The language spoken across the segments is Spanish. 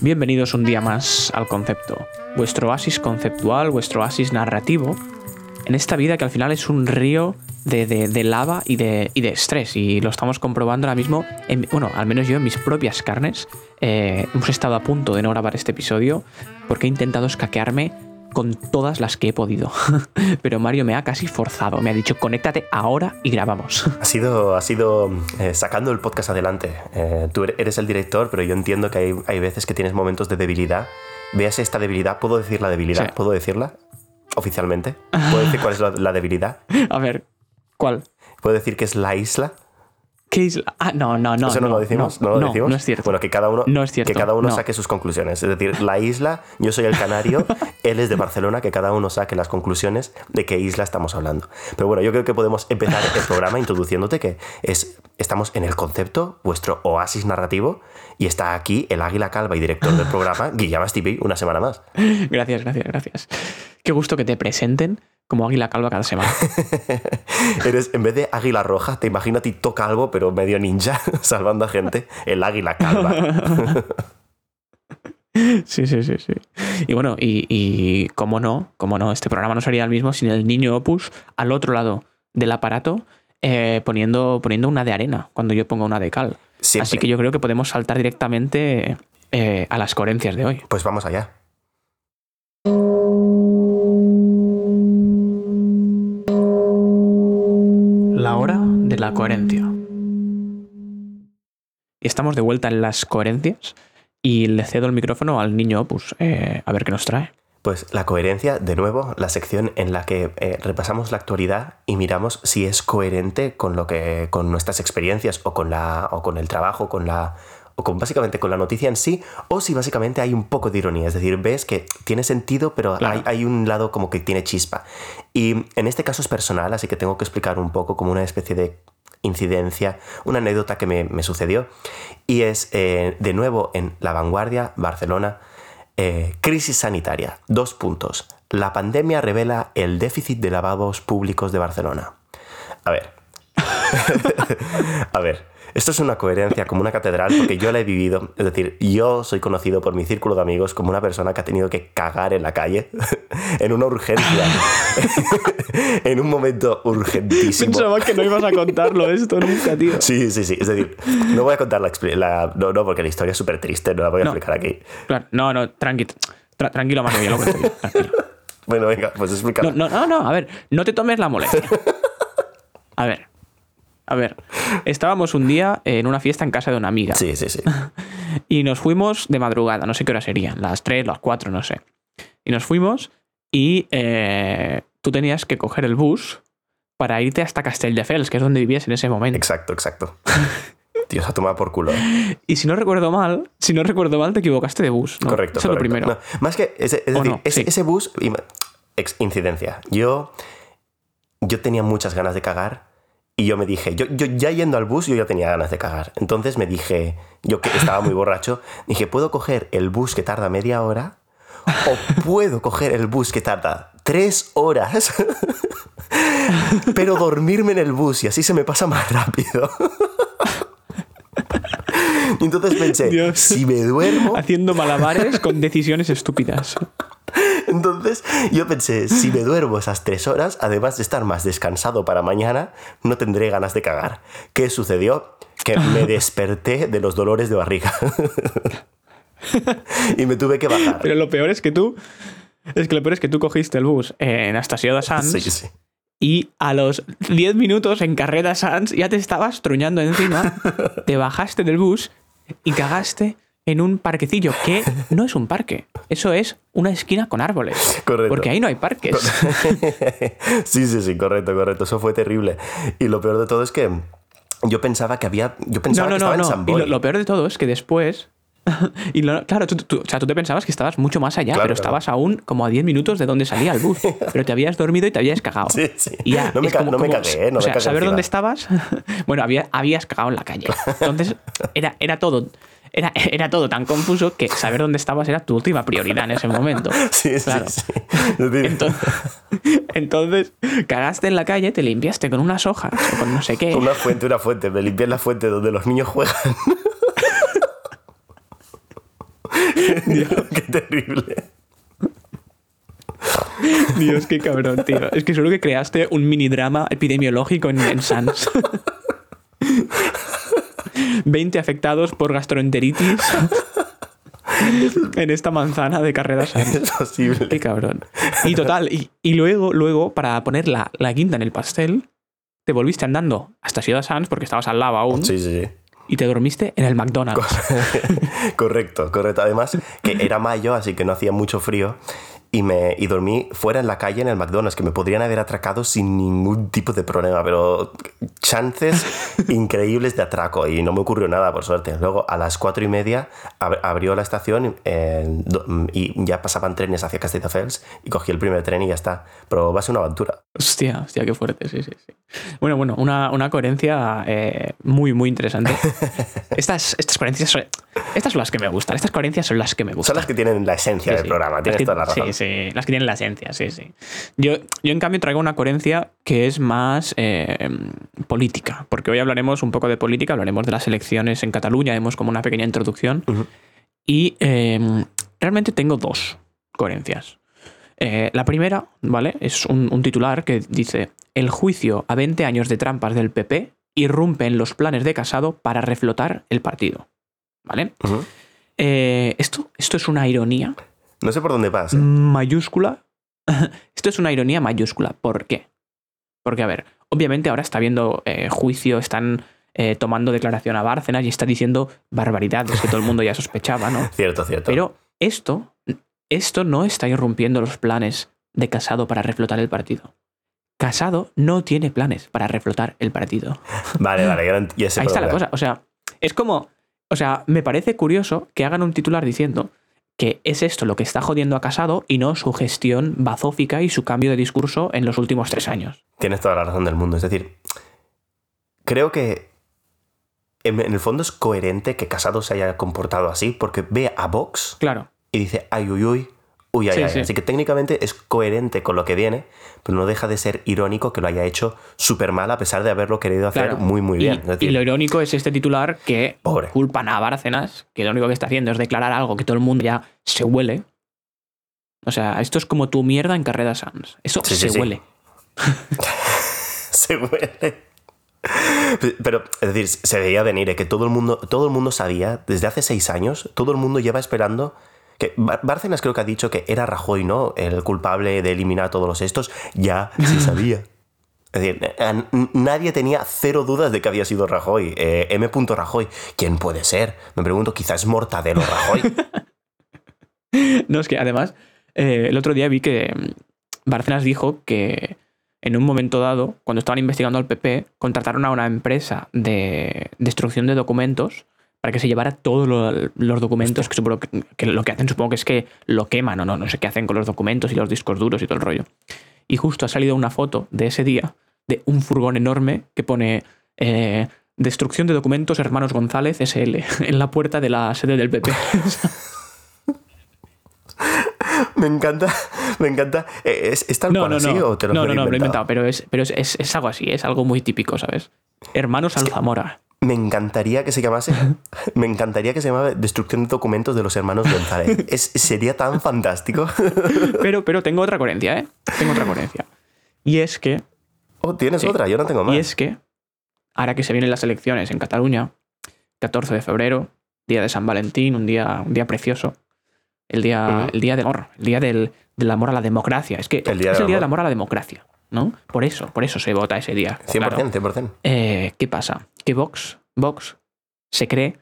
Bienvenidos un día más al concepto, vuestro oasis conceptual, vuestro oasis narrativo, en esta vida que al final es un río de, de- lava y de, y de estrés. Y lo estamos comprobando ahora mismo, en- bueno, al menos yo en mis propias carnes. Eh, hemos estado a punto de no grabar este episodio porque he intentado escaquearme con todas las que he podido. Pero Mario me ha casi forzado, me ha dicho, conéctate ahora y grabamos. Ha sido, ha sido eh, sacando el podcast adelante. Eh, tú eres el director, pero yo entiendo que hay, hay veces que tienes momentos de debilidad. Veas esta debilidad. ¿Puedo decir la debilidad? Sí. ¿Puedo decirla? Oficialmente. ¿Puedo decir cuál es la, la debilidad? A ver, ¿cuál? ¿Puedo decir que es la isla? ¿Qué isla? Ah, no, no, no. ¿Eso no, lo decimos? No, lo decimos? No es cierto. Bueno, que cada uno, No es cierto, Que cada uno no. saque sus conclusiones. Es decir, la isla, yo soy el canario, él es de Barcelona, que cada uno saque las conclusiones de qué isla estamos hablando. Pero bueno, yo creo que podemos empezar el programa introduciéndote que es, estamos en el concepto, vuestro oasis narrativo, y está aquí el águila calva y director del programa, Guillermo Stipi, una semana más. Gracias, gracias, gracias. Qué gusto que te presenten como Águila Calva cada semana. Eres, en vez de águila roja, te imagino a ti todo calvo, pero medio ninja, salvando a gente, el águila calva. Sí, sí, sí, sí. Y bueno, y, y cómo no, cómo no, este programa no sería el mismo sin el niño Opus al otro lado del aparato eh, poniendo, poniendo una de arena cuando yo pongo una de cal. Siempre. Así que yo creo que podemos saltar directamente eh, a las coherencias de hoy. Pues vamos allá. La coherencia. Estamos de vuelta en las coherencias y le cedo el micrófono al niño Opus eh, a ver qué nos trae. Pues la coherencia, de nuevo, la sección en la que eh, repasamos la actualidad y miramos si es coherente con lo que. con nuestras experiencias o con la. o con el trabajo, con la. o con básicamente con la noticia en sí, o si básicamente hay un poco de ironía. Es decir, ves que tiene sentido, pero Claro. hay, hay un lado como que tiene chispa. Y en este caso es personal, así que tengo que explicar un poco como una especie de incidencia, una anécdota que me, me sucedió. Y es, eh, de nuevo, en La Vanguardia, Barcelona, eh, crisis sanitaria. Dos puntos. La pandemia revela el déficit de lavabos públicos de Barcelona. A ver. A ver. Esto es una coherencia como una catedral porque yo la he vivido. Es decir, yo soy conocido por mi círculo de amigos como una persona que ha tenido que cagar en la calle en una urgencia. en un momento urgentísimo. que no ibas a contarlo esto nunca, tío. Sí, sí, sí. Es decir, no voy a contar la, la- no, no, porque la historia es súper triste, no la voy a No. explicar aquí. Claro, no, no, tranqui, tra- tranquilo, Mario, ya lo cuento yo, tranquilo. Bueno, venga, pues explícalo. No, no, no, no, a ver, no te tomes la molestia. A ver, a ver, estábamos un día en una fiesta en casa de una amiga Sí, sí, sí. y nos fuimos de madrugada, no sé qué hora serían, las 3, las 4, no sé. Y nos fuimos y eh, tú tenías que coger el bus para irte hasta Castelldefels, que es donde vivías en ese momento. Exacto, exacto. Dios, a tomar por culo. Y si no recuerdo mal, si no recuerdo mal, te equivocaste de bus. ¿no? Correcto. Eso es lo correcto. primero. No, más que, ese, es ¿O decir, no? ese, Sí. ese bus, incidencia. Yo, yo tenía muchas ganas de cagar y yo me dije, yo, yo ya yendo al bus, yo ya tenía ganas de cagar. Entonces me dije, yo que estaba muy borracho, dije, ¿puedo coger el bus que tarda media hora? ¿O puedo coger el bus que tarda tres horas? Pero dormirme en el bus y así se me pasa más rápido. Y entonces pensé, Dios. si me duermo, Haciendo malabares con decisiones estúpidas. Entonces yo pensé, si me duermo esas tres horas, además de estar más descansado para mañana, no tendré ganas de cagar. ¿Qué sucedió? Que me desperté de los dolores de barriga. y me tuve que bajar. Pero lo peor es que tú. Es que lo peor es que tú cogiste el bus en Estació de Sans Sí, sí. y a los 10 minutos en Carrera Sans ya te estabas truñando encima, te bajaste del bus y cagaste en un parquecillo que no es un parque, eso es una esquina con árboles. Correcto. Porque ahí no hay parques. sí, sí, sí, correcto, correcto. Eso fue terrible. Y lo peor de todo es que yo pensaba que había. Yo pensaba no, que no, estaba en no. San Y lo, lo peor de todo es que después. y lo- claro, tú, tú- o sea, tú te pensabas que estabas mucho más allá, Claro, pero claro. estabas aún como a 10 minutos de donde salía el bus. Pero te habías dormido y te habías cagado. Sí, sí. Y ya, No me ca- como- no me como- cagué, ¿eh? No o me sea, cagué saber encima. dónde estabas. bueno, había, habías cagado en la calle. Entonces, era, era todo. Era, era todo tan confuso que saber dónde estabas era tu última prioridad en ese momento. Sí, Claro. sí. Entonces, Entonces, cagaste en la calle, te limpiaste con unas hojas o con no sé qué. Una fuente, una fuente. Me limpié en la fuente donde los niños juegan. Dios, qué terrible. Dios, qué cabrón, tío. Es que solo que creaste un mini drama epidemiológico en, en Sans. 20 afectados por gastroenteritis en esta manzana de carreras. Es posible. Qué cabrón. Y total, y, y luego, luego, para poner la, la guinda en el pastel, te volviste andando hasta Ciudad Sans porque estabas al lado aún Sí, sí, sí. y te dormiste en el McDonald's. correcto, correcto. Además, que era mayo, así que no hacía mucho frío. Y, me, y dormí fuera en la calle en el McDonald's, que me podrían haber atracado sin ningún tipo de problema, pero chances increíbles de atraco y no me ocurrió nada, por suerte. Luego, a las cuatro y media, ab- abrió la estación eh, y ya pasaban trenes hacia Castelldefels y cogí el primer tren y ya está. Pero va a ser una aventura. Hostia, hostia, qué fuerte, sí, sí, sí. Bueno, bueno, una, una coherencia eh, muy, muy interesante. Estas, estas coherencias son, estas son las que me gustan, estas coherencias son las que me gustan. Son las que tienen la esencia Sí, del sí. programa, tienes que- toda la razón. Sí, sí, las que tienen la esencia, sí, sí. Yo, yo en cambio, traigo una coherencia que es más eh, política, porque hoy hablaremos un poco de política, hablaremos de las elecciones en Cataluña, haremos como una pequeña introducción. Y eh, realmente tengo dos coherencias. Eh, la primera, ¿vale? Es un, un titular que dice: El juicio a 20 años de trampas del PP irrumpe en los planes de Casado para reflotar el partido. ¿Vale? Eh, esto, esto es una ironía No sé por dónde vas. ¿eh? mayúscula. Esto es una ironía mayúscula. ¿Por qué? Porque, a ver, obviamente ahora está habiendo eh, juicio, están eh, tomando declaración a Bárcenas y está diciendo barbaridades que todo el mundo ya sospechaba, ¿no? Cierto, cierto. Pero esto, esto no está irrumpiendo los planes de Casado para reflotar el partido. Casado no tiene planes para reflotar el partido. Vale, vale, ya, sé Ahí está la cosa. O sea, es como. O sea, me parece curioso que hagan un titular diciendo que es esto lo que está jodiendo a Casado y no su gestión bazófica y su cambio de discurso en los últimos tres años. Tienes toda la razón del mundo. Es decir, creo que en el fondo es coherente que Casado se haya comportado así porque ve a Vox Claro. Y dice, ay, uy, uy, uy, ay, Sí, ay. sí. Así que técnicamente es coherente con lo que viene, pero no deja de ser irónico que lo haya hecho súper mal a pesar de haberlo querido hacer Claro. muy, muy bien. Y, decir, lo irónico es este titular que Pobre. culpan a Bárcenas, que lo único que está haciendo es declarar algo que todo el mundo ya se huele. O sea, esto es como tu mierda en carrera Sans. Eso Sí, se huele. se huele. Pero, es decir, se veía venir, eh, que todo el mundo, todo el mundo sabía, desde hace seis años, todo el mundo lleva esperando. Que Bar- Bárcenas creo que ha dicho que era Rajoy, ¿no? El culpable de eliminar todos los estos. Ya se sabía. Es decir, nadie tenía cero dudas de que había sido Rajoy. Eh, M. Rajoy. ¿Quién puede ser? Me pregunto, quizás Mortadelo Rajoy. No, es que además, eh, el otro día vi que mm, Bárcenas dijo que en un momento dado, cuando estaban investigando al PP, contrataron a una empresa de destrucción de documentos para que se llevara todos lo- los documentos, que supongo que, que lo que hacen supongo que es que lo queman o no, no sé qué hacen con los documentos y los discos duros y todo el rollo. Y justo ha salido una foto de ese día de un furgón enorme que pone eh, Destrucción de documentos Hermanos González SL en la puerta de la sede del PP. me encanta, me encanta. Eh, ¿Es, es tal No, cual no, así no. o te lo no, no, no, lo he inventado? pero, es, pero es, es- es algo así, es algo muy típico, ¿sabes? Hermanos Alzamora. Me encantaría que se llamase. Me encantaría que se llamase Destrucción de documentos de los hermanos González. Es, sería tan fantástico. Pero, pero tengo otra coherencia, ¿eh? Tengo otra coherencia. Y es que, Oh, tienes Sí. otra, yo no tengo más. y es que, ahora que se vienen las elecciones en Cataluña, 14 de febrero, día de San Valentín, un día, un día precioso, el día, el día del amor, el día del, del amor a la democracia. Es que El día es del el día del amor a la democracia, ¿no? Por eso, por eso se vota ese día. 100%, claro. 100%. Eh, ¿Qué pasa? Que Vox, Vox se cree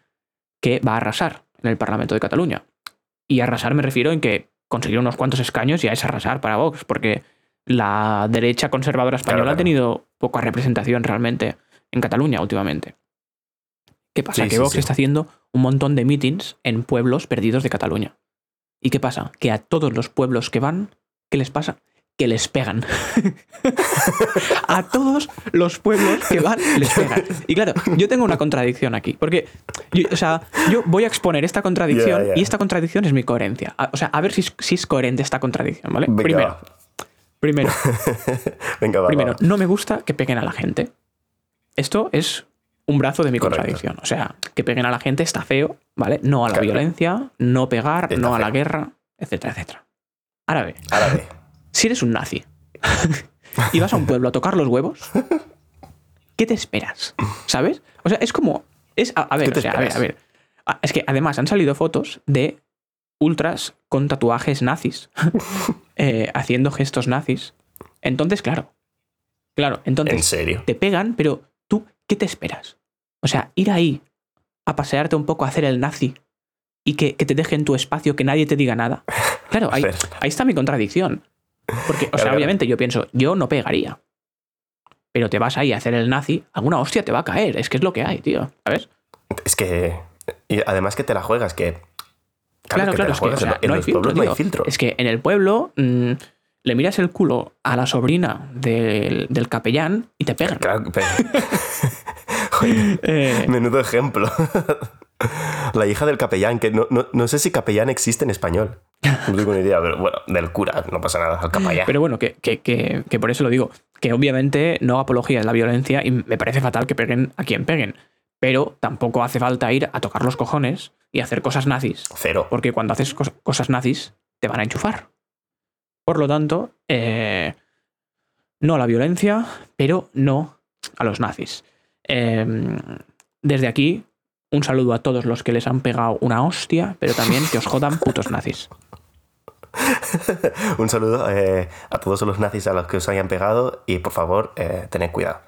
que va a arrasar en el Parlamento de Cataluña. Y arrasar me refiero en que conseguir unos cuantos escaños ya es arrasar para Vox, porque la derecha conservadora española Claro, ha tenido poca representación realmente en Cataluña últimamente. ¿Qué pasa? Sí, que sí, Vox sí. está haciendo un montón de meetings en pueblos perdidos de Cataluña. ¿Y qué pasa? Que a todos los pueblos que van, ¿qué les pasa? Que les pegan. a todos los pueblos que van, les pegan. Y claro, yo tengo una contradicción aquí. Porque, yo- o sea, yo voy a exponer esta contradicción y esta contradicción es mi coherencia. O sea, a ver si es, si es coherente esta contradicción, ¿vale? Venga, Primero. Primero, Venga, va, primero, va. no me gusta que peguen a la gente. Esto es un brazo de mi Correcto. contradicción. O sea, que peguen a la gente está feo, ¿vale? No a la Claro. violencia, no pegar, Está no a la feo. guerra, etcétera, etcétera. Ve, Árabe. Si eres un nazi y vas a un pueblo a tocar los huevos, ¿qué te esperas? ¿Sabes? O sea, es como. Es, a, a ver, ¿Qué te o sea, a ver, a ver. Ah, Es que además han salido fotos de ultras con tatuajes nazis eh, haciendo gestos nazis. Entonces, claro. Claro, entonces ¿En serio? te pegan, pero tú, ¿qué te esperas? O sea, ir ahí a pasearte un poco a hacer el nazi y que, que te dejen tu espacio, que nadie te diga nada. Claro, ahí está mi contradicción. Porque, o sea, Claro. obviamente yo pienso, yo no pegaría. Pero te vas ahí a hacer el nazi, alguna hostia te va a caer. Es que es lo que hay, tío. ¿Sabes? Es que. Y además que te la juegas, que. Claro, que claro, la es que, juegas. o sea, en no hay los filtro, pueblos no hay filtro. Es que en el pueblo mm, le miras el culo a la sobrina del, del capellán y te pegan. Claro, pero- Joder, Eh, menudo ejemplo. La hija del capellán, que no, no- no sé si capellán existe en español. No tengo ni idea, pero bueno, del cura, no pasa nada, al capellán. Pero bueno, que, que- que- que por eso lo digo. Que obviamente no apología de la violencia y me parece fatal que peguen a quien peguen. Pero tampoco hace falta ir a tocar los cojones y hacer cosas nazis. Cero. Porque cuando haces cos- cosas nazis, te van a enchufar. Por lo tanto, eh, no a la violencia, pero no a los nazis. Eh, desde aquí, un saludo a todos los que les han pegado una hostia, pero también que os jodan putos nazis. Un saludo eh, a todos los nazis a los que os hayan pegado y por favor, eh, tened cuidado.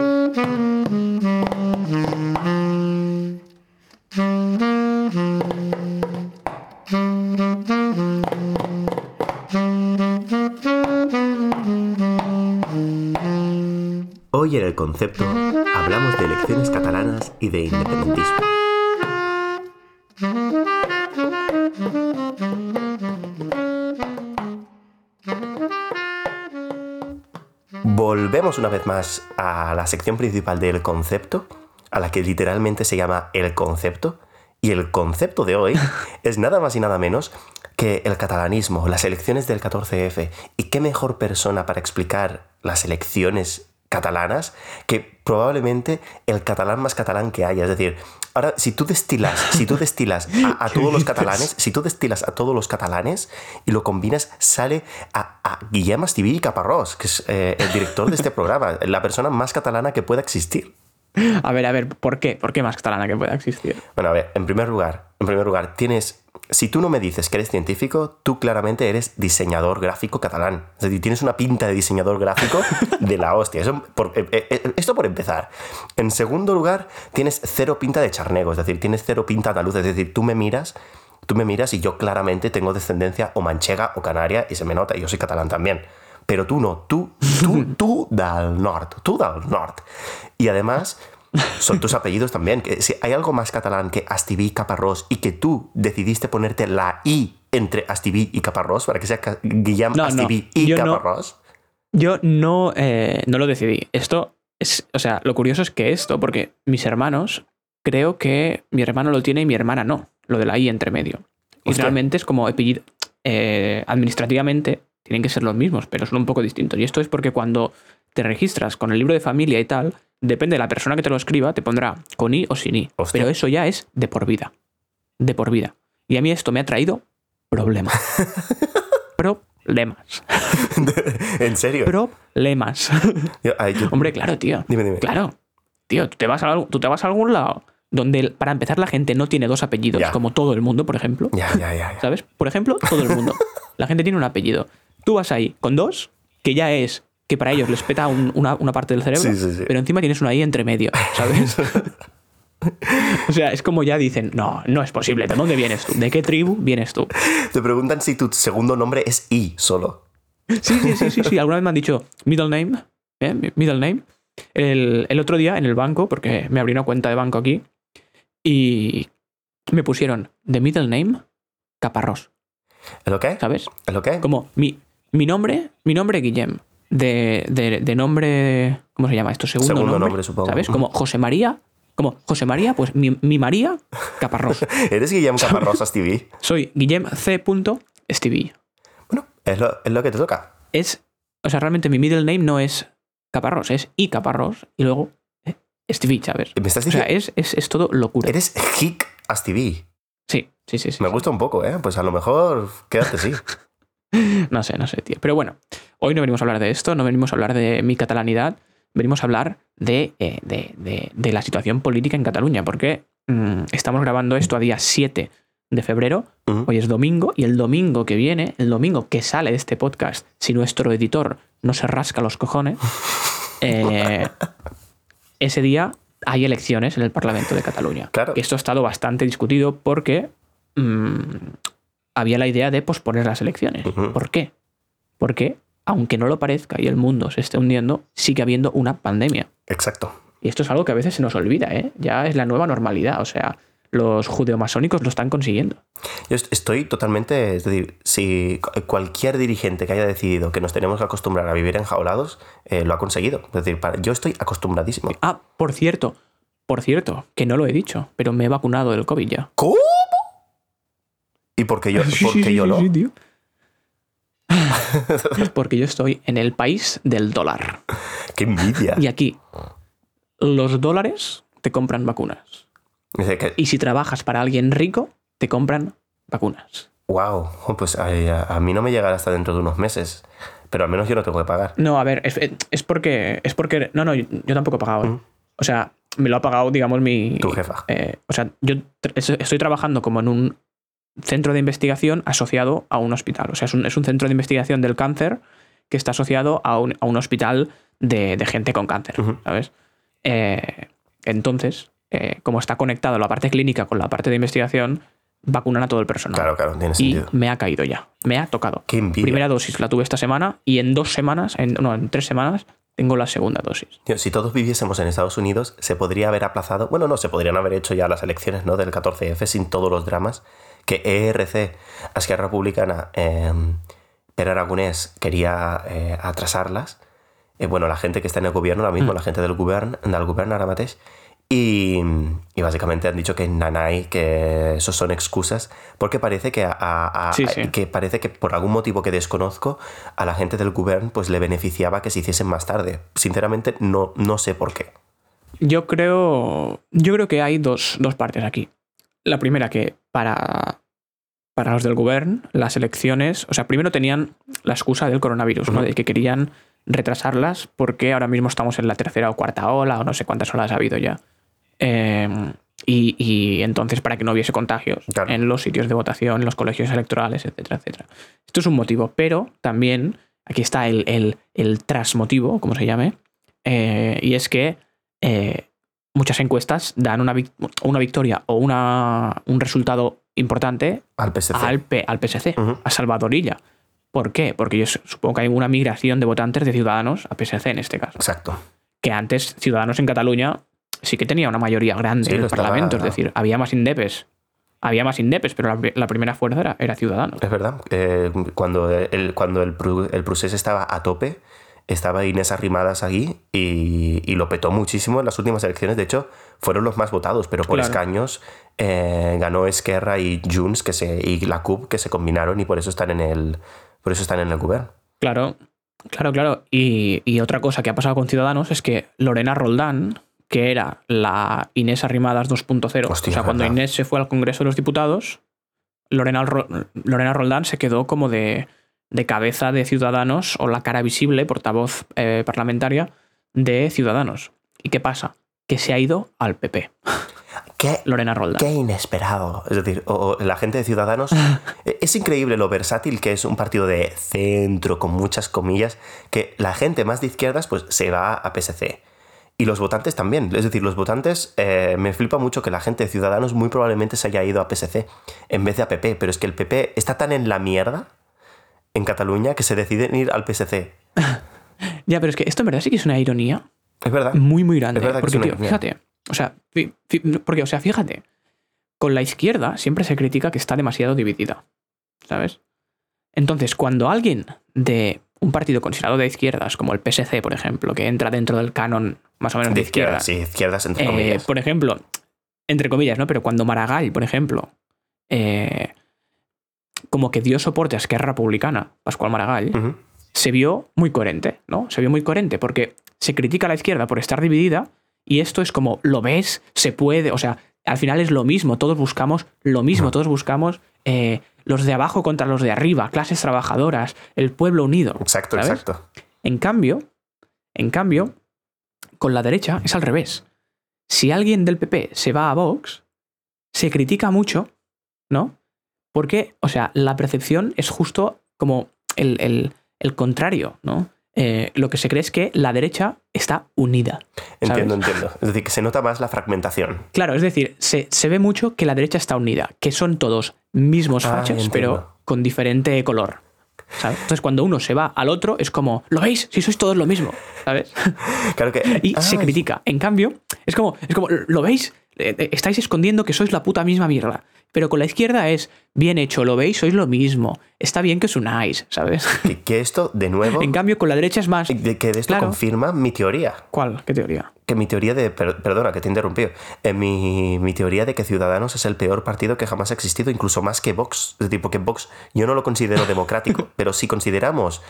Hoy en el concepto hablamos de elecciones catalanas y de independentismo. Volvemos una vez más a la sección principal del concepto, a la que literalmente se llama el concepto. Y el concepto de hoy es nada más y nada menos que el catalanismo, las elecciones del 14F. ¿Y qué mejor persona para explicar las elecciones catalanas que probablemente el catalán más catalán que haya? Es decir, ahora si tú destilas, si tú destilas a, a todos los catalanes, si tú destilas a todos los catalanes y lo combinas, sale a, a Guillem Estiví y Caparrós, que es eh, el director de este programa, la persona más catalana que pueda existir. A ver, a ver, ¿por qué? ¿Por qué más catalana que pueda existir? Bueno, a ver, en primer lugar, en primer lugar, tienes. Si tú no me dices que eres científico, tú claramente eres diseñador gráfico catalán. Es decir, tienes una pinta de diseñador gráfico de la hostia. Eso por- eh, eh, esto por empezar. En segundo lugar, tienes cero pinta de charnego, es decir, tienes cero pinta andaluz. Es decir, tú me miras, tú me miras y yo claramente tengo descendencia o manchega o canaria y se me nota, y yo soy catalán también. Pero tú no, tú, tú, tú del norte, tú del norte. Y además, son tus apellidos también. Que si hay algo más catalán que Astiví Caparrós y que tú decidiste ponerte la I entre Astiví y Caparrós para que sea Guillem No, y yo no. Caparrós. Yo no, eh, no lo decidí. Esto es, o sea, lo curioso es que esto, porque mis hermanos, creo que mi hermano lo tiene y mi hermana no, lo de la I entre medio. Y Hostia. realmente es como apellido, eh, administrativamente tienen que ser los mismos, pero son un poco distintos. Y esto es porque cuando te registras con el libro de familia y tal, depende de la persona que te lo escriba, te pondrá con I o sin I. Hostia. Pero eso ya es de por vida. De por vida. Y a mí esto me ha traído problemas. problemas. ¿En serio? Problemas. Yo- ay, yo- Hombre, claro, tío. Dime, dime. Claro. Tío, tú te vas a, tú te vas a algún lado donde, para empezar, la gente no tiene dos apellidos, Ya. como todo el mundo, por ejemplo. Ya, ya, ya. ya. ¿Sabes? Por ejemplo, todo el mundo. La gente tiene un apellido. Tú vas ahí con dos, que ya es que para ellos les peta un- una, una parte del cerebro, Sí, sí, sí. pero encima tienes una I entre medio, ¿sabes? o sea, es como ya dicen, no, no es posible. ¿De dónde vienes tú? ¿De qué tribu vienes tú? Te preguntan si tu segundo nombre es I solo. Sí, sí, sí, sí, sí. Alguna vez me han dicho middle name, ¿eh? Mi- middle name. El, el otro día en el banco, porque me abrí una cuenta de banco aquí, y me pusieron de middle name Caparrós, ¿Es lo qué? ¿sabes? ¿Es lo qué? Como mi, mi nombre, mi nombre Guillem, de, de, de nombre, ¿cómo se llama esto? Segundo, Segundo nombre, nombre, supongo. ¿sabes? Como José María, Como José María, pues mi, mi María Caparrós. ¿Eres Guillem Caparrosas TV? Soy Guillem C. Stevie. Bueno, es lo, es lo que te toca. Es, o sea, realmente mi middle name no es Caparrós, es I Caparrós y luego eh, Stevie, ¿sabes? ¿Me estás O sea, diciendo? es, es, es todo locura. Eres Hick TV. Sí, sí, sí. sí Me sí. gusta un poco, ¿eh? Pues a lo mejor quédate sí. No sé, no sé, tío. Pero bueno, hoy no venimos a hablar de esto, no venimos a hablar de mi catalanidad, venimos a hablar de, eh, de- de- de la situación política en Cataluña, porque mm, estamos grabando esto a día 7 de febrero, hoy es domingo, y el domingo que viene, el domingo que sale de este podcast, si nuestro editor no se rasca los cojones, eh, ese día hay elecciones en el Parlamento de Cataluña. Claro. Que esto ha estado bastante discutido porque mm, había la idea de posponer las elecciones. ¿Por qué? Porque, aunque no lo parezca y el mundo se esté hundiendo, sigue habiendo una pandemia. Exacto. Y esto es algo que a veces se nos olvida, ¿eh? Ya es la nueva normalidad. O sea, los judeomasónicos lo están consiguiendo. Yo est- estoy totalmente. Es decir, si cu- cualquier dirigente que haya decidido que nos tenemos que acostumbrar a vivir enjaulados, eh, lo ha conseguido. Es decir, para- yo estoy acostumbradísimo. Ah, por cierto, por cierto, que no lo he dicho, pero me he vacunado del COVID ya. ¿Cómo? ¿Y por qué yo, Sí, por sí, yo sí, no? tío. Porque yo estoy en el país del dólar. ¡Qué envidia! Y aquí, los dólares te compran vacunas. Que, Y si trabajas para alguien rico, te compran vacunas. wow, pues a, mí no me llegará hasta dentro de unos meses. Pero al menos yo no tengo que pagar. No, a ver, es, es porque. Es porque. No, no, yo, yo tampoco he pagado. ¿eh? Mm. O sea, me lo ha pagado, digamos, mi. Tu jefa. eh, o sea, yo estoy trabajando como en un centro de investigación asociado a un hospital. O sea, es un, es un centro de investigación del cáncer que está asociado a un, a un hospital de, de gente con cáncer. ¿sabes? Eh, entonces, eh, como está conectado la parte clínica con la parte de investigación, vacunan a todo el personal. Claro, claro, tiene y sentido. me ha caído ya. Me ha tocado. ¡Qué! Primera dosis la tuve esta semana y en dos semanas, en, no, en tres semanas, tengo la segunda dosis. Tío, si todos viviésemos en Estados Unidos, se podría haber aplazado. Bueno, no, se podrían haber hecho ya las elecciones ¿no? del 14F sin todos los dramas que ERC, Esquerra Republicana, eh, Pere Aragonés quería eh, atrasarlas. Eh, bueno, la gente que está en el gobierno ahora mismo, la gente del gobierno, del gobierno ara mateix, y, y básicamente han dicho que nanay, que eso son excusas, porque parece que, a, a- a- Sí, sí. que parece que por algún motivo que desconozco, a la gente del gobierno pues le beneficiaba que se hiciesen más tarde. Sinceramente, no, no sé por qué. Yo creo. Yo creo que hay dos, dos partes aquí. La primera, que para, para los del gobierno, las elecciones. O sea, primero tenían la excusa del coronavirus, ¿no? De que querían retrasarlas porque ahora mismo estamos en la tercera o cuarta ola, o no sé cuántas olas ha habido ya. Eh, y, y entonces, para que no hubiese contagios Claro. en los sitios de votación, en los colegios electorales, etcétera, etcétera. Esto es un motivo, pero también aquí está el, el, el trasmotivo, como se llame, eh, y es que eh, muchas encuestas dan una, vic- una victoria o una, un resultado importante Al PSC. al, P- al PSC, Ujú. a Salvadorilla. ¿Por qué? Porque yo su- supongo que hay una migración de votantes de Ciudadanos a PSC en este caso. Exacto. Que antes Ciudadanos en Cataluña sí que tenía una mayoría grande Sí, en el estaba- Parlamento, es decir, había más indepes. Había más indepes, pero la, pri- la primera fuerza era, era Ciudadanos. Es verdad. eh, cuando el, cuando el, Prusés estaba a tope, estaba Inés Arrimadas ahí y, y lo petó muchísimo en las últimas elecciones. De hecho, fueron los más votados, pero por Claro. escaños eh, ganó Esquerra y Junts que se, y la CUP que se combinaron y por eso están en el, por eso están en el gobierno. Claro, claro, claro. Y, y otra cosa que ha pasado con Ciudadanos es que Lorena Roldán, que era la Inés Arrimadas 2.0, o sea, cuando. Inés se fue al Congreso de los Diputados, Lorena, Lorena Roldán se quedó como de, de cabeza de Ciudadanos o la cara visible, portavoz eh, parlamentaria de Ciudadanos. ¿Y qué pasa? Que se ha ido al PP, ¿Qué, Lorena Roldán. Qué inesperado. Es decir, o- o la gente de Ciudadanos. eh, es increíble lo versátil que es un partido de centro, con muchas comillas, que la gente más de izquierdas pues se va a PSC. Y los votantes también. Es decir, los votantes, eh, me flipa mucho que la gente de Ciudadanos muy probablemente se haya ido a PSC en vez de a PP. Pero es que el PP está tan en la mierda en Cataluña que se deciden ir al PSC. Ya, pero es que esto en verdad sí que es una ironía Es verdad. muy, muy grande. Es verdad que porque, es tío, ironía. fíjate, o sea, porque, o sea, fíjate, con la izquierda siempre se critica que está demasiado dividida, ¿sabes? Entonces, cuando alguien de un partido considerado de izquierdas, como el PSC, por ejemplo, que entra dentro del canon más o menos de, izquierda. Sí, izquierdas entre Eh, comillas. por ejemplo, entre comillas, ¿no? Pero cuando Maragall, por ejemplo, eh, como que dio soporte a Esquerra Republicana, Pascual Maragall, se vio muy coherente, ¿no? Se vio muy coherente porque se critica a la izquierda por estar dividida y esto es como, ¿lo ves? Se puede, o sea, al final es lo mismo, todos buscamos lo mismo, todos buscamos eh, los de abajo contra los de arriba, clases trabajadoras, el pueblo unido. Exacto, ¿sabes? exacto. En cambio, en cambio, con la derecha es al revés. Si alguien del PP se va a Vox, se critica mucho, ¿no? Porque, o sea, la percepción es justo como el, el- el contrario, ¿no? Eh, lo que se cree es que la derecha está unida. ¿sabes? Entiendo, entiendo. Es decir, que se nota más la fragmentación. Claro, es decir, se, se ve mucho que la derecha está unida, que son todos mismos Ah, entiendo. pero con diferente color. ¿sabes? Entonces, cuando uno se va al otro, es como, ¿lo veis? Si sois todos lo mismo, ¿sabes? Claro que. y se Ah, critica. En cambio, es como, es como ¿lo veis? Eh, eh, Estáis escondiendo que sois la puta misma mierda. Pero con la izquierda es bien hecho, lo veis, sois lo mismo. Está bien que os unáis, ¿sabes? Que, que esto, de nuevo. En cambio, con la derecha es más. de que de esto Claro. confirma mi teoría. ¿Cuál? ¿Qué teoría? Que mi teoría de. per- perdona, que te he interrumpido. Eh, mi, mi teoría de que Ciudadanos es el peor partido que jamás ha existido, incluso más que Vox. Es decir, porque Vox yo no lo considero democrático, pero si consideramos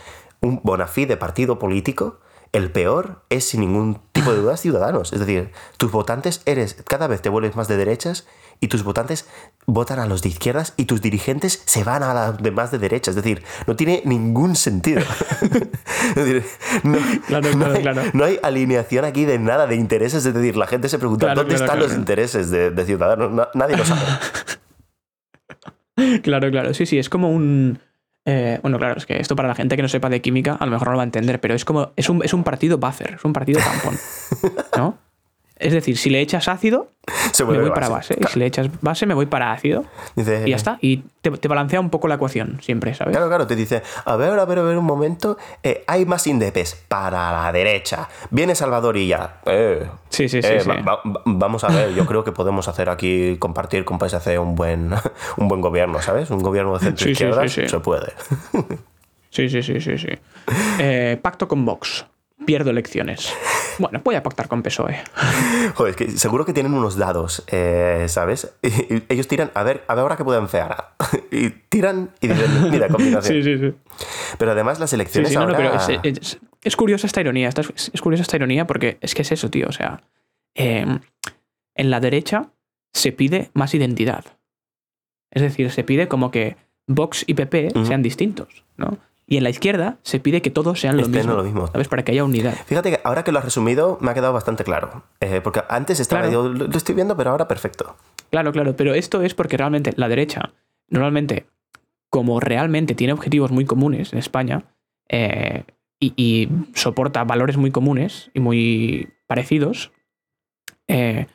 un bona fide partido político, el peor es sin ningún tipo de dudas Ciudadanos. Es decir, tus votantes eres. Cada vez te vuelves más de derechas y tus votantes votan a los de izquierdas y tus dirigentes se van a las demás de derecha. Es decir, no tiene ningún sentido. es decir, no, Claro, no claro, hay, claro. no hay alineación aquí de nada, de intereses. Es decir, la gente se pregunta, ¿dónde están los intereses de, de Ciudadanos? Na- nadie lo sabe. Claro, claro. Sí, sí, es como un. Eh, bueno, claro, es que esto para la gente que no sepa de química a lo mejor no lo va a entender, pero es como. Es un, es un partido buffer, es un partido tampón. ¿No? Es decir, si le echas ácido, Se me voy para base. Y si le echas base, me voy para ácido. Dice, Y ya está. Y te, te balancea un poco la ecuación, siempre, ¿sabes? Claro, claro, te dice, a ver, a ver, a ver un momento, eh, hay más indepes para la derecha. Viene Salvador y ya. Eh, Sí, sí, sí. eh, sí. va- va- vamos a ver, yo creo que podemos hacer aquí, compartir con PSC un buen, un buen gobierno, ¿sabes? Un gobierno de centro Sí, sí, izquierda sí, sí. se puede. Sí, sí, sí, sí, sí. Pacto con Vox. Pierdo elecciones. Bueno, voy a pactar con PSOE. Joder, es que seguro que tienen unos dados, eh, ¿sabes? Y, y ellos tiran, a ver, a ver ahora qué pueden fear. Y tiran y dicen, mira, combinación. Sí, sí, sí. Pero además las Sí, elecciones sí, no, no, ahora... pero es, es- es curiosa esta ironía. esta- Es, es curiosa esta ironía porque es que es eso, tío. O sea, eh, en la derecha se pide más identidad. Es decir, se pide como que Vox y PP sean distintos, ¿no? Y en la izquierda se pide que todos sean lo Estén mismo. lo mismo. ¿Sabes? Para que haya unidad. Fíjate que ahora que lo has resumido me ha quedado bastante claro. Eh, porque antes estaba, Claro. yo lo estoy viendo, pero ahora perfecto. Claro, claro, pero esto es porque realmente la derecha, normalmente, como realmente tiene objetivos muy comunes en España eh, y, y soporta valores muy comunes y muy parecidos, eh,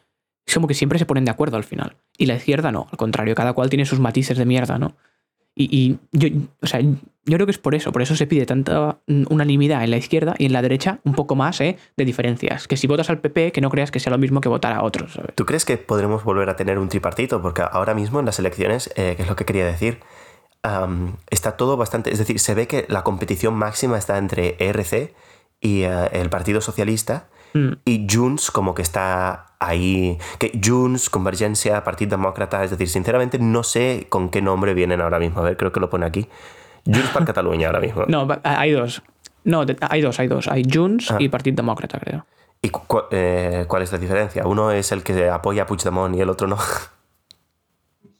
es como que siempre se ponen de acuerdo al final. Y la izquierda no, al contrario, cada cual tiene sus matices de mierda, ¿no? Y, y yo, o sea, yo creo que es por eso, por eso se pide tanta mm, unanimidad en la izquierda y en la derecha un poco más ¿eh? de diferencias. Que si votas al PP, que no creas que sea lo mismo que votar a otros, ¿sabes? ¿Tú crees que podremos volver a tener un tripartito? Porque ahora mismo en las elecciones, eh, que es lo que quería decir, está todo bastante... Es decir, se ve que la competición máxima está entre ERC y eh, el Partido Socialista Mm. y Junts como que está ahí... Que Junts, Convergencia, Partido Demócrata, es decir, sinceramente no sé con qué nombre vienen ahora mismo. A ver, creo que lo pone aquí. Junts para Cataluña ahora mismo. No, hay dos. No, hay dos, hay dos. Hay Junts Ah. y Partido Demócrata, creo. ¿Y cu- eh, cuál es la diferencia? Uno es el que apoya a Puigdemont y el otro no.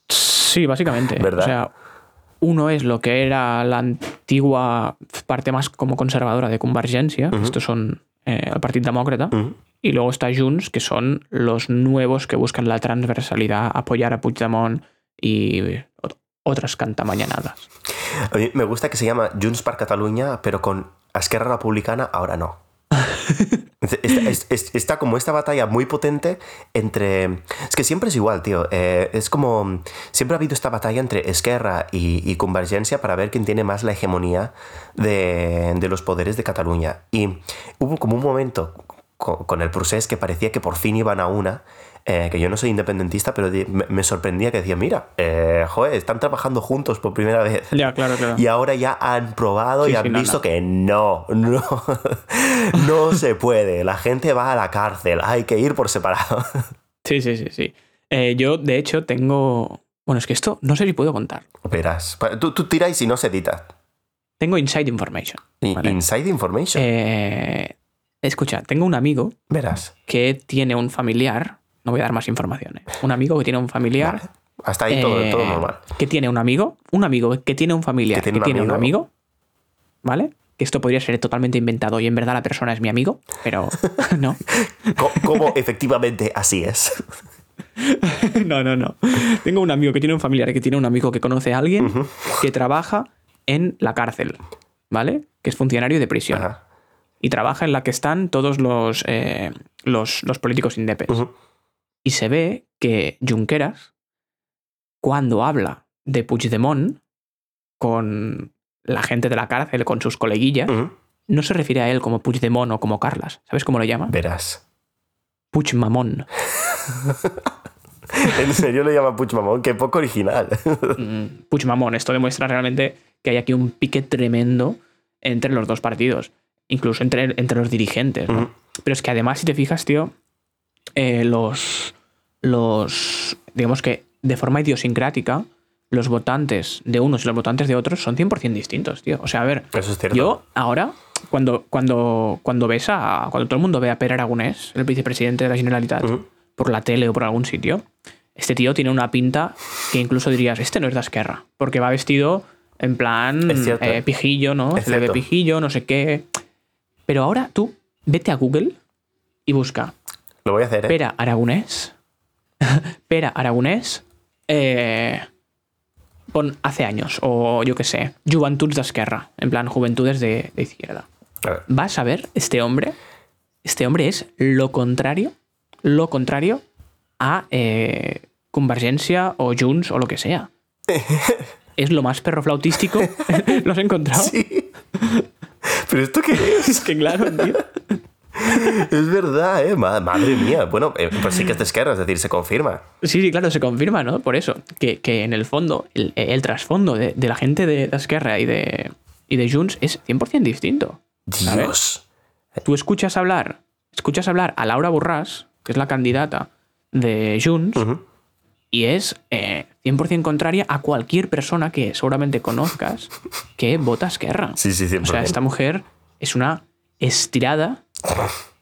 Sí, básicamente. ¿Verdad? O sea, uno es lo que era la antigua parte más como conservadora de Convergencia. Estos son eh, el Partido Demócrata. Mm. Y luego está Junts, que son los nuevos que buscan la transversalidad, apoyar a Puigdemont y ot- otras cantamañanadas. A mí me gusta que se llama Junts per Catalunya, pero con Esquerra Republicana ahora no. Está, es- es- está como esta batalla muy potente entre... Es que siempre es igual, tío. Eh, es como... Siempre ha habido esta batalla entre Esquerra y, y Convergencia para ver quién tiene más la hegemonía de, de los poderes de Cataluña. Y hubo como un momento co- con el procés que parecía que por fin iban a una, eh, que yo no soy independentista, pero me, me sorprendía que decía, mira, eh, joder, están trabajando juntos por primera vez. Ya, claro, claro. Y ahora ya han probado Sí, y han visto no. que no, no, no se puede. La gente va a la cárcel, hay que ir por separado. Sí, sí, sí, sí. Eh, yo, de hecho, tengo. Bueno, es que esto no sé si puedo contar. Verás, tú, tú y no se edita. Tengo inside information. Vale. Inside information. Escucha, tengo un amigo Verás. que tiene un familiar. No voy a dar más información. ¿eh? Un amigo que tiene un familiar. Vale. Hasta ahí todo, eh, todo normal. Que tiene un amigo. Un amigo que tiene un familiar. Que tiene Que tiene, un un amigo. amigo. ¿Vale? Que esto podría ser totalmente inventado y en verdad la persona es mi amigo, pero no. Como efectivamente así es. No, no, no. Tengo un amigo que tiene un familiar que tiene un amigo que conoce a alguien que trabaja en la cárcel, ¿vale? Que es funcionario de prisión. Ajá. Y trabaja en la que están todos los, eh, los, los políticos indepes. Y se ve que Junqueras, cuando habla de Puigdemont con la gente de la cárcel, con sus coleguillas, no se refiere a él como Puigdemont o como Carlas. ¿Sabes cómo lo llama? Verás. Puigmamón. En serio le llama Puigdemont, qué poco original. Mm, Puigdemont. Esto demuestra realmente que hay aquí un pique tremendo entre los dos partidos, incluso entre, entre los dirigentes. ¿no? Pero es que además, si te fijas, tío, eh, los, los. Digamos que de forma idiosincrática, los votantes de unos y los votantes de otros son 100% distintos, tío. O sea, a ver, Eso es cierto. yo ahora, cuando, cuando, cuando ves a. Cuando todo el mundo ve a Per Aragonés, el vicepresidente de la Generalitat, por la tele o por algún sitio, este tío tiene una pinta que incluso dirías, este no es de Esquerra, porque va vestido en plan eh, pijillo, ¿no? Se ve pijillo, no sé qué. Pero ahora tú vete a Google y busca Lo voy a hacer, ¿eh? Pera Aragonés. Pera Aragonés. eh, pon hace años, o yo qué sé, Juventudes d'Esquerra, en plan juventudes de, de izquierda. A ver. Vas a ver, este hombre, este hombre es lo contrario, lo contrario a eh, Convergencia o Junts o lo que sea. es lo más perroflautístico. ¿Lo has encontrado? Sí. ¿Pero esto qué es? Es que claro, tío. Es verdad, ¿eh? Ma- Madre mía. Bueno, eh, pues sí que es de Esquerra, es decir, se confirma. Sí, sí, claro, se confirma, ¿no? Por eso, que, que en el fondo, el, el trasfondo de, de la gente de, de Esquerra y de, y de Junts es 100% distinto. ¿sabes? Dios. Tú escuchas hablar, escuchas hablar a Laura Borràs, que es la candidata de Junts. Y es eh, 100% contraria a cualquier persona que seguramente conozcas que vota a Esquerra. Sí, sí, 100%. O sea, esta mujer es una estirada,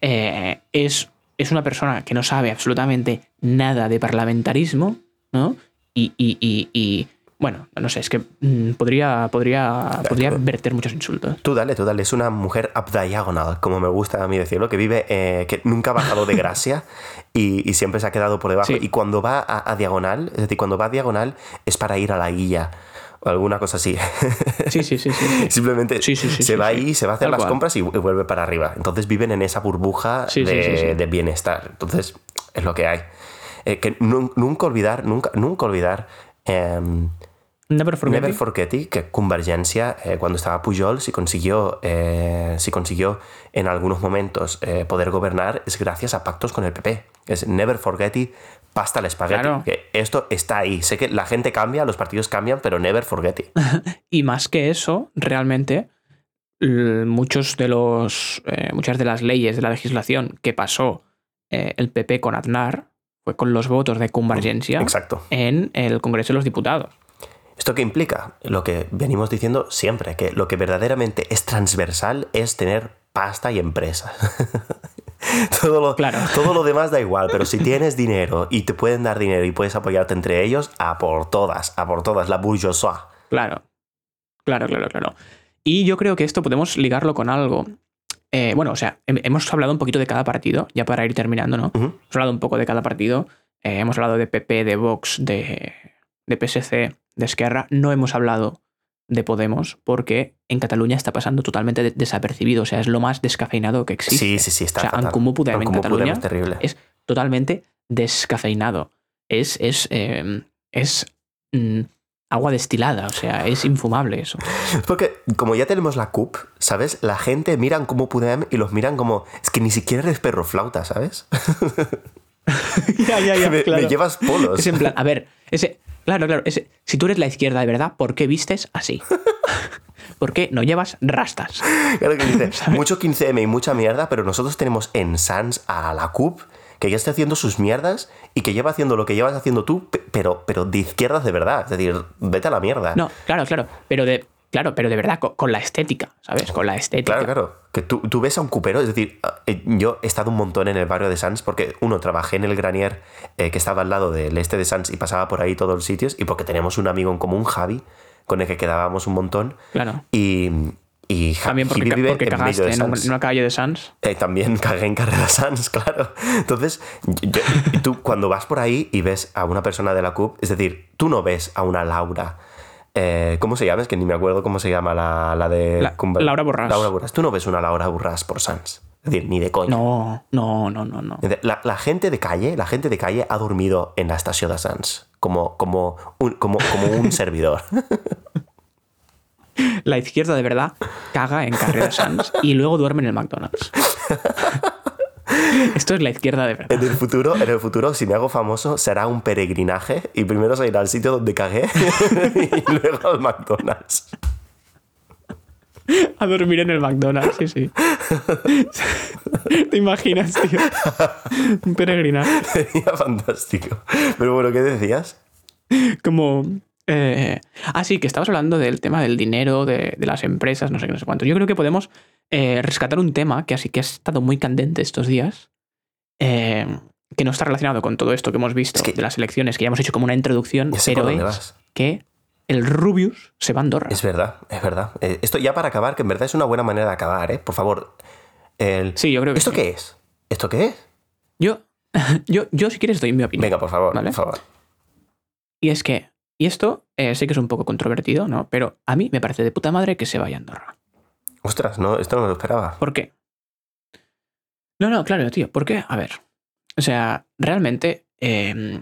eh, es, es una persona que no sabe absolutamente nada de parlamentarismo, ¿no? Y, y- y- y, bueno, no sé, es que mm, podría, podría, podría verter muchos insultos. Tú dale, tú dale. Es una mujer updiagonal, como me gusta a mí decirlo, que vive, eh, que nunca ha bajado de gracia y, y siempre se ha quedado por debajo. Sí. Y cuando va a, a diagonal, es decir, cuando va a diagonal es para ir a la guilla o alguna cosa así. Sí, sí, sí, sí. sí. Simplemente Sí, se va ahí, se va a hacer Tal las cual. compras y, vuelve para arriba. Entonces viven en esa burbuja de, bienestar. Entonces es lo que hay. Eh, que nun- nunca olvidar, nunca, nunca olvidar. em, Never forget Never it. forget it, que Convergencia, eh, cuando estaba Pujol, si consiguió, eh, si consiguió en algunos momentos eh, poder gobernar, es gracias a pactos con el PP. Es never forget it, pasta el espagueti. Claro. Que esto está ahí. Sé que la gente cambia, los partidos cambian, pero never forget it. Y más que eso, realmente, muchos de los, eh, muchas de las leyes de la legislación que pasó el PP con Aznar fue con los votos de Convergencia Exacto. en el Congreso de los Diputados. ¿Esto qué implica? Lo que venimos diciendo siempre, que lo que verdaderamente es transversal es tener pasta y empresa. todo, lo, Claro. todo lo demás da igual, pero si tienes dinero y te pueden dar dinero y puedes apoyarte entre ellos, a por todas, a por todas, la bourgeoisie. Claro, claro, claro, claro. Y yo creo que esto podemos ligarlo con algo. Eh, bueno, o sea, hem- hemos hablado un poquito de cada partido, ya para ir terminando, ¿no? Hemos hablado un poco de cada partido. eh, hemos hablado de PP, de Vox, de, de PSC, de Esquerra. No hemos hablado de Podemos porque en Cataluña está pasando totalmente de- desapercibido. O sea, es lo más descafeinado que existe. Sí, sí, sí, está O sea, fatal. en Comú Podem En Cataluña terrible. es totalmente descafeinado. Es, es, eh, es mm, agua destilada. O sea, es infumable eso. Porque como ya tenemos la CUP, ¿sabes? La gente miran como Podem y los miran como... Es que ni siquiera eres perro flauta, ¿sabes? ya, ya, ya. me, claro. me llevas polos. Es en plan, a ver, ese, claro, claro, si tú eres la izquierda de verdad, ¿por qué vistes así? ¿Por qué no llevas rastas? Claro que dice, mucho 15M y mucha mierda, pero nosotros tenemos en Sans a la CUP que ya está haciendo sus mierdas y que lleva haciendo lo que llevas haciendo tú, pe- pero, pero de izquierdas de verdad. Es decir, vete a la mierda. No, claro, claro, pero de, claro, pero de verdad, con, con la estética, ¿sabes? Con la estética. Claro, claro. Que tú, tú ves a un cupero, es decir, eh, yo he estado un montón en el barrio de Sans porque, uno, trabajé en el Granier eh, que estaba al lado del este de Sans y pasaba por ahí todos los sitios, y porque tenemos un amigo en común, Javi, con el que quedábamos un montón. Claro. Y, y También porque, vive porque en cagaste de en, en una calle de Sans. Eh, también cagué en carrera Sans, claro. Entonces, yo- tú cuando vas por ahí y ves a una persona de la CUP, es decir, tú no ves a una Laura. Eh, ¿Cómo se llama? Es que ni me acuerdo cómo se llama la, la de... La- Laura Borràs. Laura Borràs. Tú no ves una Laura Borràs por Sans. Es decir, ni de coña. No, no, no, no, no. La, la gente de calle, la gente de calle ha dormido en la estación de Sans. Como, como, un, como, como un servidor. La izquierda de verdad caga en carrera Sans y luego duerme en el McDonald's. Esto es la izquierda de verdad. En el futuro, en el futuro, si me hago famoso, será un peregrinaje y primero se irá al sitio donde cagué y luego al McDonald's. A dormir en el McDonald's, sí, sí. ¿Te imaginas, tío? Un peregrinaje. Sería fantástico. Pero bueno, ¿qué decías? Como. Eh, ah, sí, que estabas hablando del tema del dinero, de, de las empresas, no sé qué, no sé cuánto. Yo creo que podemos eh, rescatar un tema que así que ha estado muy candente estos días, eh, que no está relacionado con todo esto que hemos visto Es que- de las elecciones, que ya hemos hecho como una introducción, pero es vas. que el Rubius se va a Andorra. Es verdad, es verdad. Eh, esto ya para acabar, que en verdad es una buena manera de acabar, ¿eh? Por favor. El- Sí, yo creo que ¿Esto sí. qué es? ¿Esto qué es? Yo, yo, yo, si quieres, doy mi opinión. Venga, por favor, ¿Vale? por favor. Y es que, y esto eh, sé que es un poco controvertido, ¿no? Pero a mí me parece de puta madre que se vaya a Andorra. Ostras, no, esto no me lo esperaba. ¿Por qué? No, no, claro, tío. ¿Por qué? A ver. O sea, realmente eh,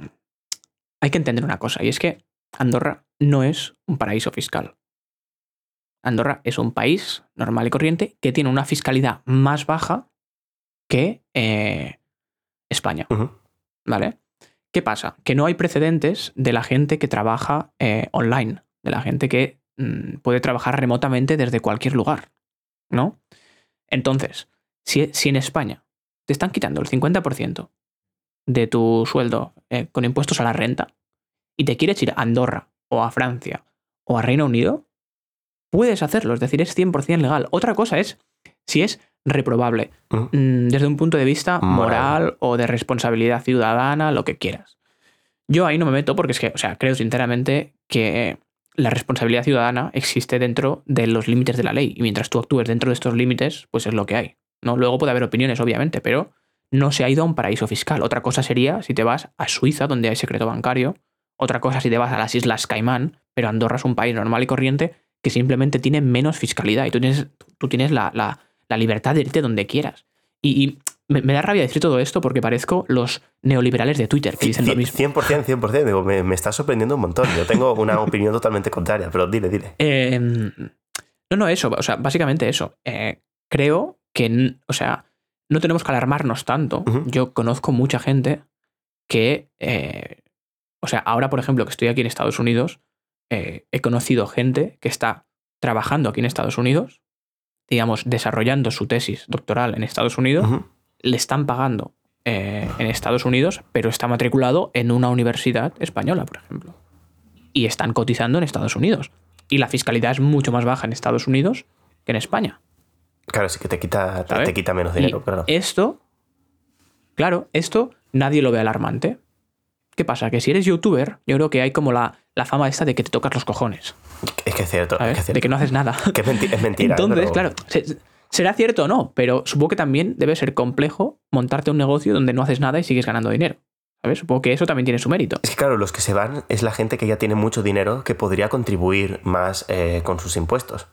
hay que entender una cosa, y es que Andorra no es un paraíso fiscal. Andorra es un país normal y corriente que tiene una fiscalidad más baja que eh, España. ¿Vale? ¿Qué pasa? Que no hay precedentes de la gente que trabaja eh, online, de la gente que mm, puede trabajar remotamente desde cualquier lugar, ¿no? Entonces, si, en España te están quitando el 50% de tu sueldo eh, con impuestos a la renta y te quieres ir a Andorra o a Francia o a Reino Unido, puedes hacerlo, es decir, es 100% legal. Otra cosa es si es reprobable Ujú. mm, desde un punto de vista Moral. moral o de responsabilidad ciudadana, lo que quieras. Yo ahí no me meto porque es que, o sea, creo sinceramente que la responsabilidad ciudadana existe dentro de los límites de la ley y mientras tú actúes dentro de estos límites, pues es lo que hay. ¿no? Luego puede haber opiniones, obviamente, pero no se ha ido a un paraíso fiscal. Otra cosa sería si te vas a Suiza, donde hay secreto bancario. Otra cosa si te vas a las Islas Caimán, pero Andorra es un país normal y corriente que simplemente tiene menos fiscalidad y tú tienes, tú tienes la, la- la libertad de irte donde quieras. Y, y me, me da rabia decir todo esto porque parezco los neoliberales de Twitter que dicen lo mismo. 100%, 100%. Digo, me, me está sorprendiendo un montón. Yo tengo una opinión totalmente contraria, pero dile, dile. Eh, no, no, eso, o sea, básicamente eso. Eh, creo que, o sea, no tenemos que alarmarnos tanto. Yo conozco mucha gente que, eh, o sea, ahora, por ejemplo, que estoy aquí en Estados Unidos, eh, he conocido gente que está trabajando aquí en Estados Unidos, digamos, desarrollando su tesis doctoral en Estados Unidos, le están pagando eh, en Estados Unidos, pero está matriculado en una universidad española, por ejemplo. Y están cotizando en Estados Unidos. Y la fiscalidad es mucho más baja en Estados Unidos que en España. Claro, sí que te quita, te, ¿sabes? te quita menos Y dinero, claro. Esto, claro, esto nadie lo ve alarmante. ¿Qué pasa? Que si eres youtuber, yo creo que hay como la, la fama esta de que te tocas los cojones, Es que es cierto, ¿sabes? es que es, cierto. De que no haces nada. Que es, menti- es mentira. ¿eh? Entonces, pero- claro, se- será cierto o no, pero supongo que también debe ser complejo montarte un negocio donde no haces nada y sigues ganando dinero. ¿Sabes? Supongo que eso también tiene su mérito. Es que claro, los que se van es la gente que ya tiene mucho dinero que podría contribuir más eh, con sus impuestos.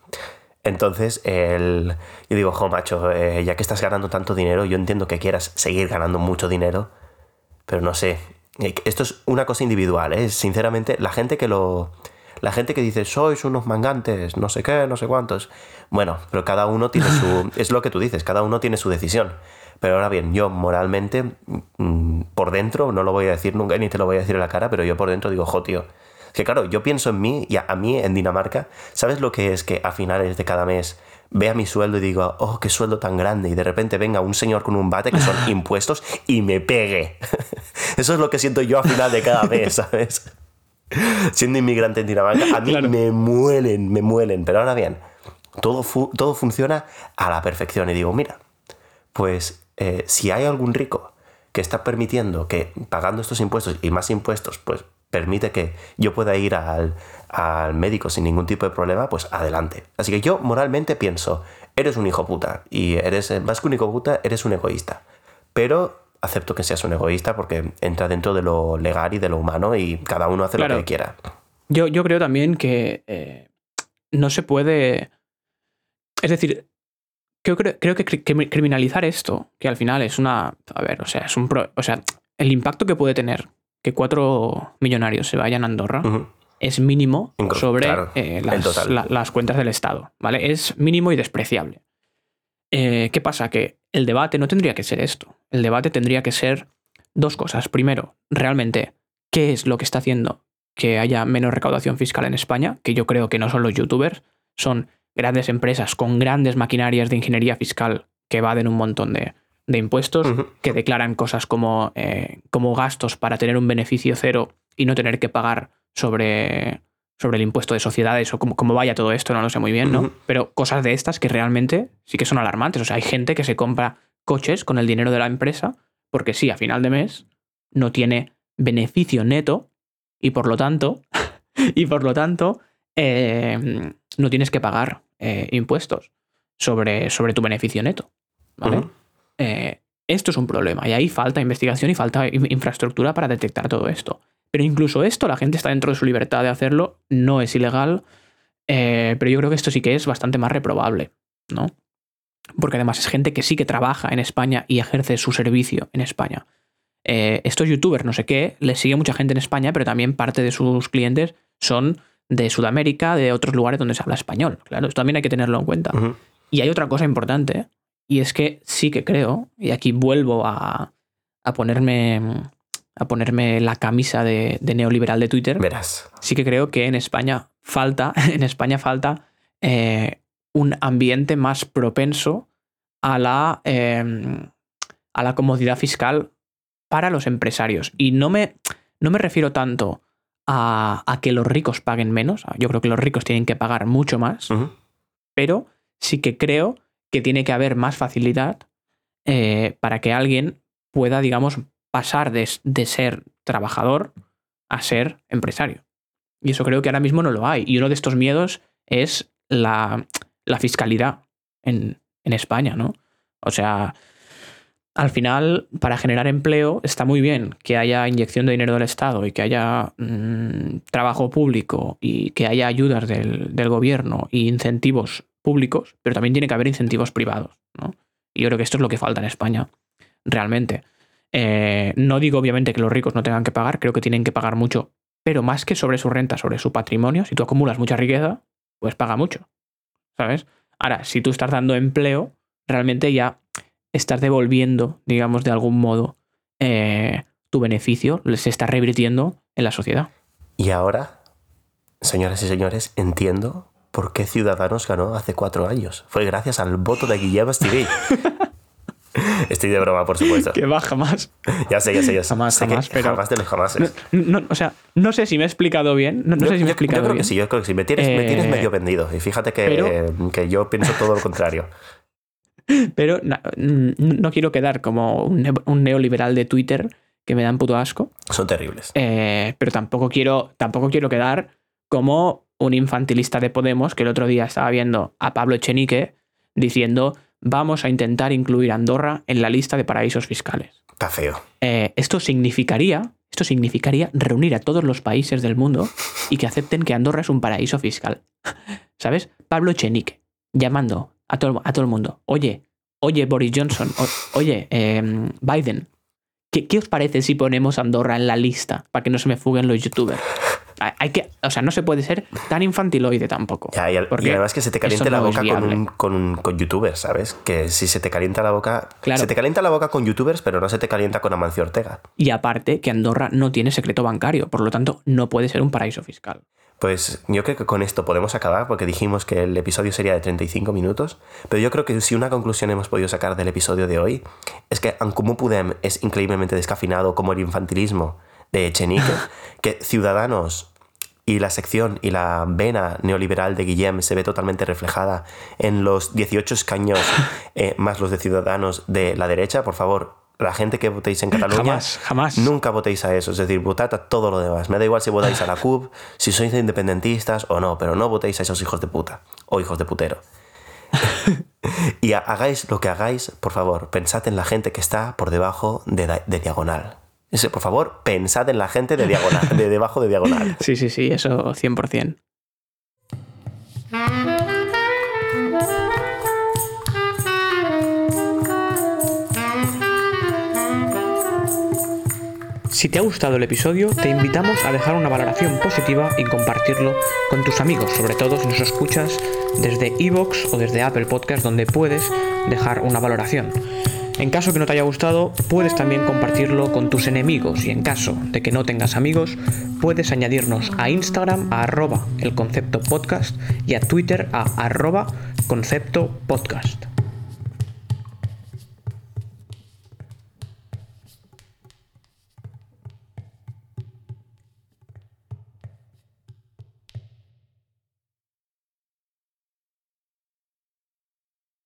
Entonces, el, yo digo, jo, macho, eh, ya que estás ganando tanto dinero, yo entiendo que quieras seguir ganando mucho dinero, pero no sé. Eh, Esto es una cosa individual, ¿eh? Sinceramente, la gente que lo, la gente que dice, sois unos mangantes, no sé qué, no sé cuántos. Bueno, pero cada uno tiene su... es lo que tú dices, cada uno tiene su decisión. Pero ahora bien, yo moralmente, mm, por dentro, no lo voy a decir nunca ni te lo voy a decir en la cara, pero yo por dentro digo, jo, tío. Que claro, yo pienso en mí y a, mí en Dinamarca, ¿sabes lo que es que a finales de cada mes vea mi sueldo y digo, oh, qué sueldo tan grande, y de repente venga un señor con un bate que son impuestos y me pegue. Eso es lo que siento yo a final de cada mes, ¿sabes? Siendo inmigrante en Dinamarca, a mí me muelen, me muelen. Pero ahora bien, todo, todo funciona a la perfección. Y digo, mira, pues eh, si hay algún rico que está permitiendo que pagando estos impuestos y más impuestos, pues permite que yo pueda ir al, médico sin ningún tipo de problema, pues adelante. Así que yo moralmente pienso, eres un hijo puta y eres eh, más que un hijo puta, eres un egoísta. Pero acepto que seas un egoísta porque entra dentro de lo legal y de lo humano y cada uno hace lo que quiera. Yo, yo creo también que eh, no se puede... Es decir, creo, creo, que criminalizar esto, que al final es una... A ver, o sea, es un... o sea, el impacto que puede tener que cuatro millonarios se vayan a Andorra es mínimo sobre eh, las, cuentas del Estado, ¿vale? Es mínimo y despreciable. Eh, ¿Qué pasa? Que el debate no tendría que ser esto. El debate tendría que ser dos cosas. Primero, realmente, ¿qué es lo que está haciendo que haya menos recaudación fiscal en España? Que yo creo que no son los youtubers, son grandes empresas con grandes maquinarias de ingeniería fiscal que evaden un montón de, de impuestos que declaran cosas como, eh, como gastos para tener un beneficio cero y no tener que pagar sobre, sobre el impuesto de sociedades o como, vaya todo esto, no lo sé muy bien, ¿no? Pero cosas de estas que realmente sí que son alarmantes. O sea, hay gente que se compra coches con el dinero de la empresa porque sí, a final de mes no tiene beneficio neto y por lo tanto, y por lo tanto, eh, no tienes que pagar eh, impuestos sobre, sobre tu beneficio neto. ¿Vale? Eh, esto es un problema y ahí falta investigación y falta infraestructura para detectar todo esto. Pero incluso esto, la gente está dentro de su libertad de hacerlo, no es ilegal, eh, pero yo creo que esto sí que es bastante más reprobable, ¿no? Porque además es gente que sí que trabaja en España y ejerce su servicio en España. Eh, estos youtubers, no sé qué, les sigue mucha gente en España, pero también parte de sus clientes son de Sudamérica, de otros lugares donde se habla español. Claro, esto también hay que tenerlo en cuenta. Y hay otra cosa importante, y es que sí que creo, y aquí vuelvo a, ponerme a ponerme la camisa de, neoliberal de Twitter. Verás. Sí que creo que en España falta, en España falta eh, un ambiente más propenso a la, em, a la comodidad fiscal para los empresarios. Y no me, no me refiero tanto a, que los ricos paguen menos. Yo creo que los ricos tienen que pagar mucho más. Pero sí que creo que tiene que haber más facilidad eh, para que alguien pueda, digamos, pasar de, ser trabajador a ser empresario. Y eso creo que ahora mismo no lo hay. Y uno de estos miedos es la, fiscalidad en, España, ¿no? O sea, al final, para generar empleo, está muy bien que haya inyección de dinero del Estado y que haya mm, trabajo público y que haya ayudas del, del, gobierno y incentivos públicos, pero también tiene que haber incentivos privados. ¿no? Y yo creo que esto es lo que falta en España, realmente. Eh, no digo obviamente que los ricos no tengan que pagar, creo que tienen que pagar mucho, pero más que sobre su renta, sobre su patrimonio, si tú acumulas mucha riqueza, pues paga mucho. ¿Sabes? Ahora, si tú estás dando empleo, realmente ya estás devolviendo, digamos, de algún modo, eh, tu beneficio, se está revirtiendo en la sociedad. Y ahora, señoras y señores, entiendo por qué Ciudadanos ganó hace cuatro años. Fue gracias al voto de Guillermo TV. Estoy de broma, por supuesto. Que va jamás. Ya sé, ya sé, ya sé. Jamás, jamás, pero... Jamás de los jamás. o sea, no sé si me he explicado bien. No, sé si me he explicado yo creo bien. Que sí, yo creo que sí. Me tienes, me tienes eh, medio vendido. Y fíjate que, que yo pienso todo lo contrario. Pero no, quiero quedar como un, neoliberal de Twitter que me dan puto asco. Son terribles. Eh, pero tampoco quiero, tampoco quiero quedar como un infantilista de Podemos que el otro día estaba viendo a Pablo Echenique diciendo vamos a intentar incluir Andorra en la lista de paraísos fiscales. Está feo. Eh, esto significaría, esto significaría reunir a todos los países del mundo y que acepten que Andorra es un paraíso fiscal. ¿Sabes? Pablo Echenique llamando a todo, a todo el mundo. Oye, oye Boris Johnson, oye em, Biden, ¿qué, ¿qué os parece si ponemos Andorra en la lista para que no se me fuguen los youtubers? Hay que, o sea, no se puede ser tan infantiloide tampoco. Ya, y, al- y porque además que se te caliente la no boca con, un, con, youtubers, ¿sabes? Que si se te calienta la boca. Claro. Se te calienta la boca con youtubers, pero no se te calienta con Amancio Ortega. Y aparte que Andorra no tiene secreto bancario, por lo tanto no puede ser un paraíso fiscal. Pues yo creo que con esto podemos acabar porque dijimos que el episodio sería de 35 minutos, pero yo creo que si una conclusión hemos podido sacar del episodio de hoy es que En Comú Podem es increíblemente descafinado como el infantilismo de Echenique, que Ciudadanos y la sección y la vena neoliberal de Guillem se ve totalmente reflejada en los 18 escaños eh, más los de Ciudadanos de la derecha. Por favor, la gente que votéis en Cataluña, Jamás, jamás. nunca votéis a eso. Es decir, votad a todo lo demás. Me da igual si votáis a la CUP, si sois independentistas o no, pero no votéis a esos hijos de puta o hijos de putero. y ha- hagáis lo que hagáis, por favor, pensad en la gente que está por debajo de diagonal. Por favor, pensad en la gente de diagonal, de debajo de diagonal. Sí, sí, sí, eso 100%. Si te ha gustado el episodio, te invitamos a dejar una valoración positiva y compartirlo con tus amigos, sobre todo si nos escuchas desde Evox o desde Apple Podcast, donde puedes dejar una valoración. En caso que no te haya gustado, puedes también compartirlo con tus enemigos y en caso de que no tengas amigos, puedes añadirnos a Instagram a arroba el y a Twitter a arroba concepto podcast.